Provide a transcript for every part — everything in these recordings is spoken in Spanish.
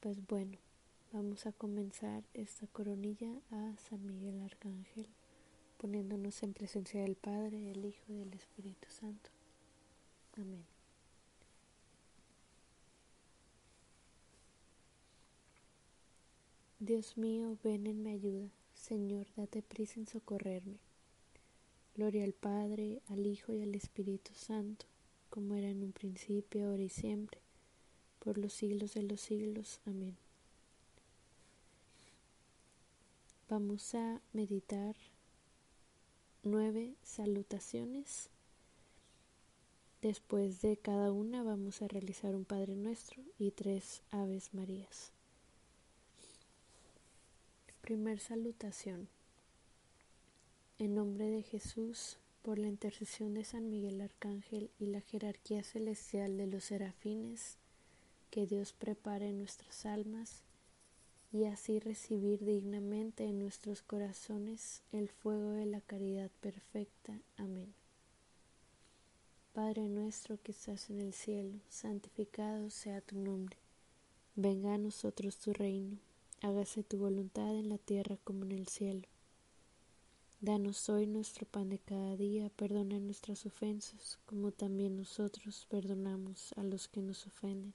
Pues bueno, vamos a comenzar esta coronilla a San Miguel Arcángel, poniéndonos en presencia del Padre, del Hijo y del Espíritu Santo. Amén. Dios mío, ven en mi ayuda. Señor, date prisa en socorrerme. Gloria al Padre, al Hijo y al Espíritu Santo, como era en un principio, ahora y siempre por los siglos de los siglos. Amén. Vamos a meditar nueve salutaciones. Después de cada una vamos a realizar un Padre Nuestro y tres Aves Marías. Primer salutación. En nombre de Jesús, por la intercesión de San Miguel Arcángel y la jerarquía celestial de los serafines, que Dios prepare nuestras almas y así recibir dignamente en nuestros corazones el fuego de la caridad perfecta. Amén. Padre nuestro que estás en el cielo, santificado sea tu nombre. Venga a nosotros tu reino, hágase tu voluntad en la tierra como en el cielo. Danos hoy nuestro pan de cada día, perdona nuestras ofensas, como también nosotros perdonamos a los que nos ofenden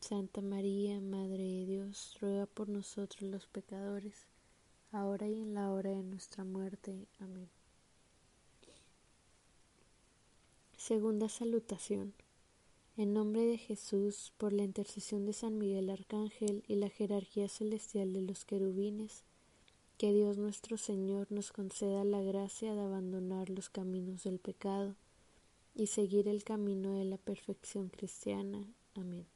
Santa María, Madre de Dios, ruega por nosotros los pecadores, ahora y en la hora de nuestra muerte. Amén. Segunda salutación. En nombre de Jesús, por la intercesión de San Miguel Arcángel y la jerarquía celestial de los querubines, que Dios nuestro Señor nos conceda la gracia de abandonar los caminos del pecado y seguir el camino de la perfección cristiana. Amén.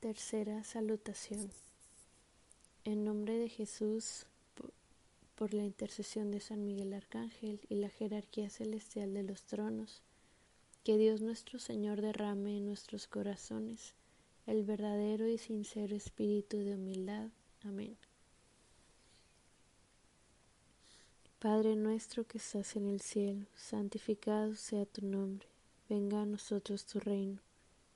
Tercera salutación. En nombre de Jesús, por la intercesión de San Miguel Arcángel y la jerarquía celestial de los tronos, que Dios nuestro Señor derrame en nuestros corazones el verdadero y sincero espíritu de humildad. Amén. Padre nuestro que estás en el cielo, santificado sea tu nombre, venga a nosotros tu reino,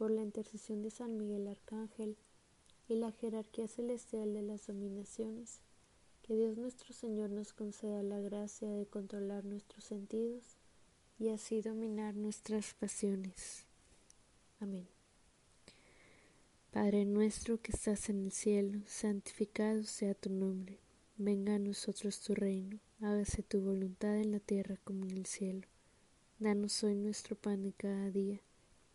por la intercesión de San Miguel Arcángel y la jerarquía celestial de las dominaciones, que Dios nuestro Señor nos conceda la gracia de controlar nuestros sentidos y así dominar nuestras pasiones. Amén. Padre nuestro que estás en el cielo, santificado sea tu nombre. Venga a nosotros tu reino, hágase tu voluntad en la tierra como en el cielo. Danos hoy nuestro pan de cada día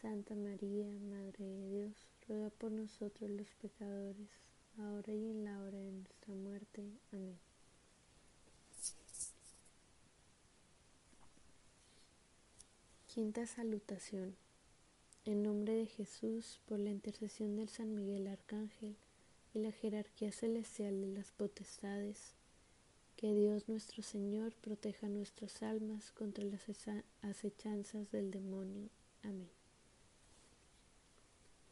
Santa María, Madre de Dios, ruega por nosotros los pecadores, ahora y en la hora de nuestra muerte. Amén. Quinta salutación. En nombre de Jesús, por la intercesión del San Miguel Arcángel y la jerarquía celestial de las potestades, que Dios nuestro Señor proteja nuestras almas contra las acechanzas del demonio. Amén.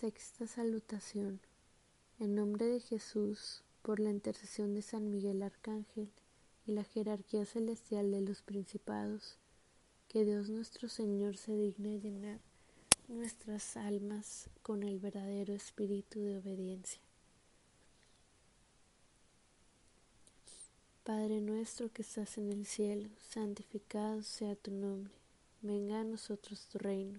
Sexta salutación. En nombre de Jesús, por la intercesión de San Miguel Arcángel y la jerarquía celestial de los principados, que Dios nuestro Señor se digne llenar nuestras almas con el verdadero espíritu de obediencia. Padre nuestro que estás en el cielo, santificado sea tu nombre, venga a nosotros tu reino,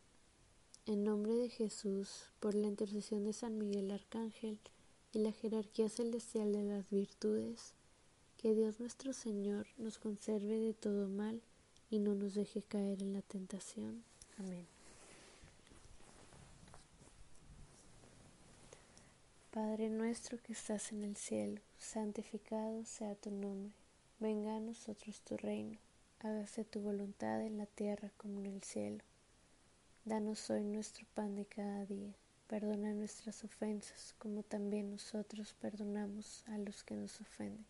En nombre de Jesús, por la intercesión de San Miguel Arcángel y la jerarquía celestial de las virtudes, que Dios nuestro Señor nos conserve de todo mal y no nos deje caer en la tentación. Amén. Padre nuestro que estás en el cielo, santificado sea tu nombre, venga a nosotros tu reino, hágase tu voluntad en la tierra como en el cielo. Danos hoy nuestro pan de cada día. Perdona nuestras ofensas, como también nosotros perdonamos a los que nos ofenden.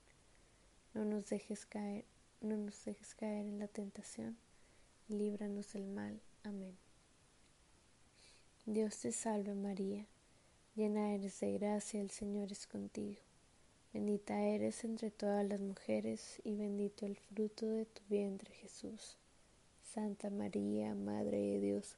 No nos dejes caer, no nos dejes caer en la tentación, y líbranos del mal. Amén. Dios te salve María, llena eres de gracia, el Señor es contigo. Bendita eres entre todas las mujeres, y bendito el fruto de tu vientre Jesús. Santa María, Madre de Dios,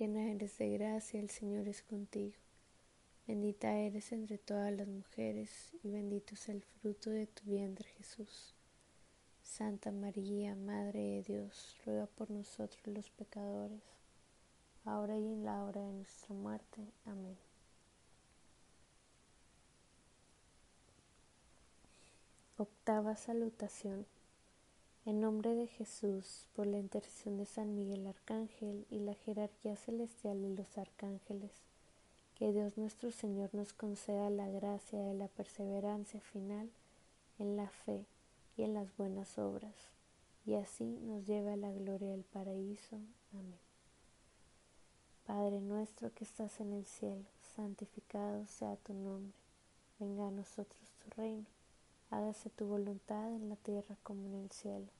llena eres de gracia, el Señor es contigo. Bendita eres entre todas las mujeres, y bendito es el fruto de tu vientre Jesús. Santa María, Madre de Dios, ruega por nosotros los pecadores, ahora y en la hora de nuestra muerte. Amén. Octava salutación. En nombre de Jesús, por la intercesión de San Miguel Arcángel y la jerarquía celestial de los arcángeles, que Dios nuestro Señor nos conceda la gracia de la perseverancia final en la fe y en las buenas obras, y así nos lleve a la gloria del paraíso. Amén. Padre nuestro que estás en el cielo, santificado sea tu nombre, venga a nosotros tu reino hágase tu voluntad en la tierra como en el cielo.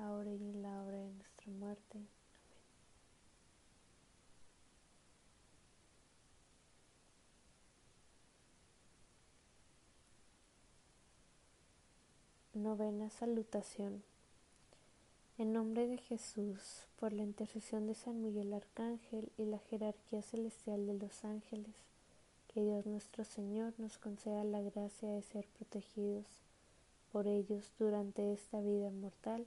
ahora y en la hora de nuestra muerte. Amén. Novena Salutación. En nombre de Jesús, por la intercesión de San Miguel Arcángel y la jerarquía celestial de los ángeles, que Dios nuestro Señor nos conceda la gracia de ser protegidos por ellos durante esta vida mortal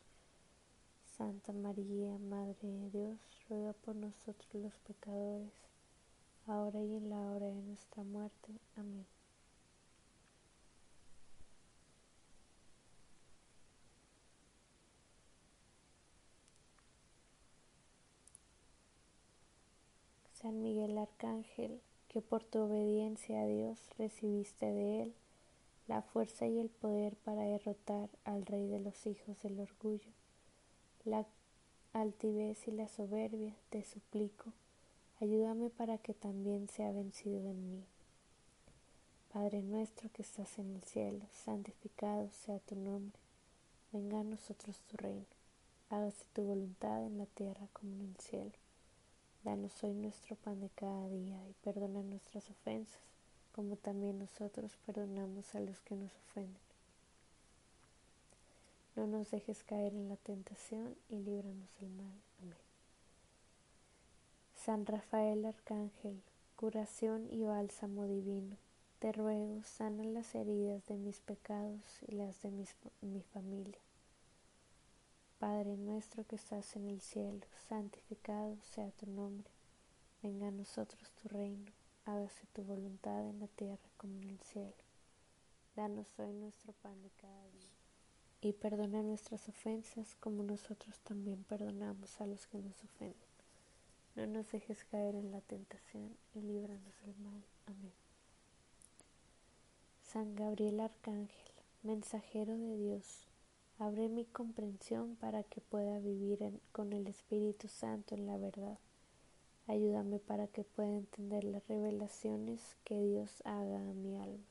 Santa María, Madre de Dios, ruega por nosotros los pecadores, ahora y en la hora de nuestra muerte. Amén. San Miguel Arcángel, que por tu obediencia a Dios recibiste de Él la fuerza y el poder para derrotar al Rey de los hijos del orgullo, la altivez y la soberbia, te suplico, ayúdame para que también sea vencido en mí. Padre nuestro que estás en el cielo, santificado sea tu nombre, venga a nosotros tu reino, hágase tu voluntad en la tierra como en el cielo. Danos hoy nuestro pan de cada día y perdona nuestras ofensas, como también nosotros perdonamos a los que nos ofenden. No nos dejes caer en la tentación y líbranos del mal. Amén. San Rafael Arcángel, curación y bálsamo divino, te ruego, sana las heridas de mis pecados y las de mi familia Padre nuestro que estás en el cielo, santificado sea tu nombre. Venga a nosotros tu reino, hágase tu voluntad en la tierra como en el cielo. Danos hoy nuestro pan de cada día. Y perdona nuestras ofensas como nosotros también perdonamos a los que nos ofenden. No nos dejes caer en la tentación y líbranos del mal. Amén. San Gabriel Arcángel, mensajero de Dios, Abre mi comprensión para que pueda vivir con el Espíritu Santo en la verdad. Ayúdame para que pueda entender las revelaciones que Dios haga a mi alma.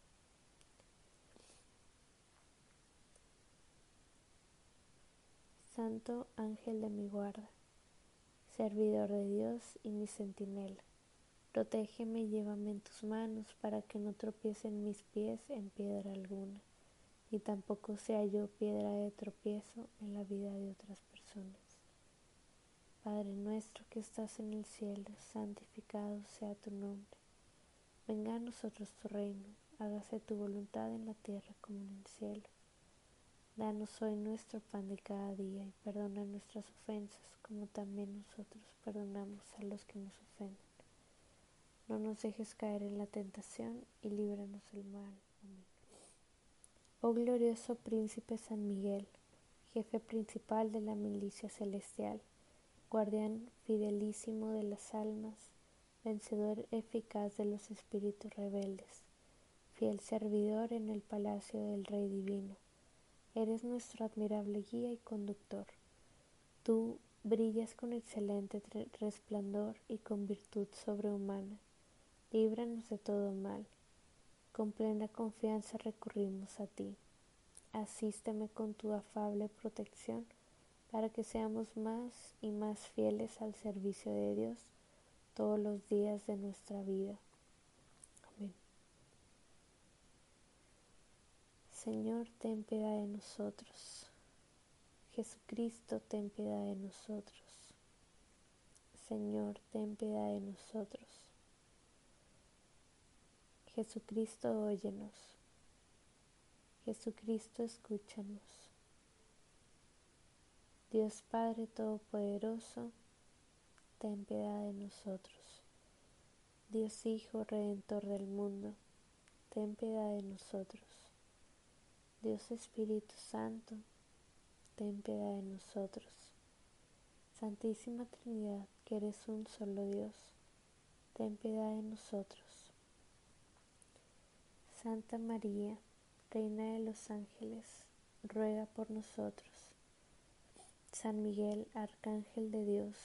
Santo ángel de mi guarda, servidor de Dios y mi centinela. Protégeme y llévame en tus manos para que no tropiecen mis pies en piedra alguna, y tampoco sea yo piedra de tropiezo en la vida de otras personas. Padre nuestro que estás en el cielo, santificado sea tu nombre. Venga a nosotros tu reino, hágase tu voluntad en la tierra como en el cielo. Danos hoy nuestro pan de cada día y perdona nuestras ofensas como también nosotros perdonamos a los que nos ofenden no nos dejes caer en la tentación y líbranos del mal. Amén. Oh glorioso príncipe San Miguel, jefe principal de la milicia celestial, guardián fidelísimo de las almas, vencedor eficaz de los espíritus rebeldes, fiel servidor en el palacio del Rey Divino, eres nuestro admirable guía y conductor. Tú brillas con excelente resplandor y con virtud sobrehumana líbranos de todo mal. Con plena confianza recurrimos a ti. Asísteme con tu afable protección para que seamos más y más fieles al servicio de Dios todos los días de nuestra vida. Amén. Señor, ten piedad de nosotros. Jesucristo, ten piedad de nosotros. Señor, ten piedad de nosotros. Jesucristo, óyenos. Jesucristo, escúchanos. Dios Padre Todopoderoso, ten piedad de nosotros. Dios Hijo Redentor del mundo, ten piedad de nosotros. Dios Espíritu Santo, ten piedad de nosotros. Santísima Trinidad, que eres un solo Dios, ten piedad de nosotros. Santa María, Reina de los Ángeles, ruega por nosotros. San Miguel, Arcángel de Dios,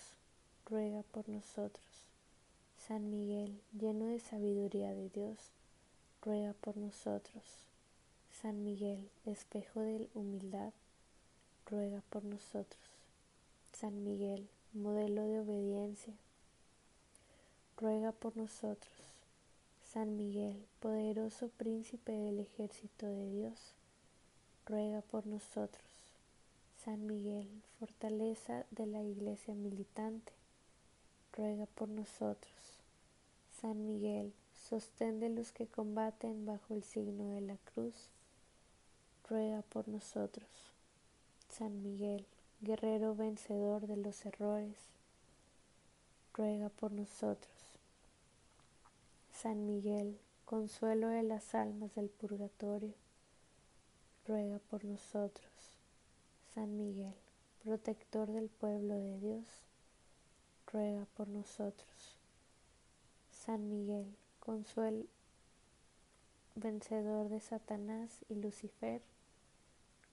ruega por nosotros. San Miguel, lleno de sabiduría de Dios, ruega por nosotros. San Miguel, espejo de humildad, ruega por nosotros. San Miguel, modelo de obediencia, ruega por nosotros. San Miguel, poderoso príncipe del ejército de Dios, ruega por nosotros. San Miguel, fortaleza de la iglesia militante, ruega por nosotros. San Miguel, sostén de los que combaten bajo el signo de la cruz, ruega por nosotros. San Miguel, guerrero vencedor de los errores, ruega por nosotros. San Miguel, consuelo de las almas del purgatorio, ruega por nosotros. San Miguel, protector del pueblo de Dios, ruega por nosotros. San Miguel, consuelo vencedor de Satanás y Lucifer,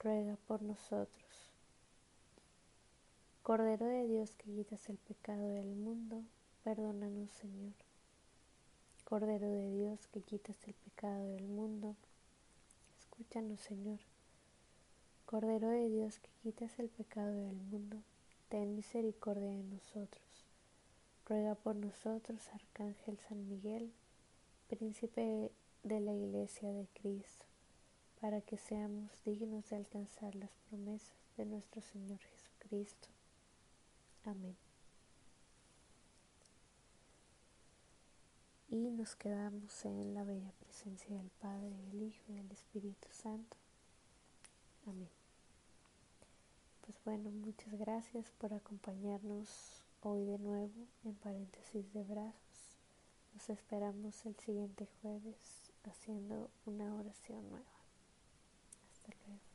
ruega por nosotros. Cordero de Dios que quitas el pecado del mundo, perdónanos Señor. Cordero de Dios que quitas el pecado del mundo, escúchanos Señor. Cordero de Dios que quitas el pecado del mundo, ten misericordia de nosotros. Ruega por nosotros, Arcángel San Miguel, príncipe de la Iglesia de Cristo, para que seamos dignos de alcanzar las promesas de nuestro Señor Jesucristo. Amén. y nos quedamos en la bella presencia del Padre, del Hijo y del Espíritu Santo. Amén. Pues bueno, muchas gracias por acompañarnos hoy de nuevo en paréntesis de brazos. Nos esperamos el siguiente jueves haciendo una oración nueva. Okay.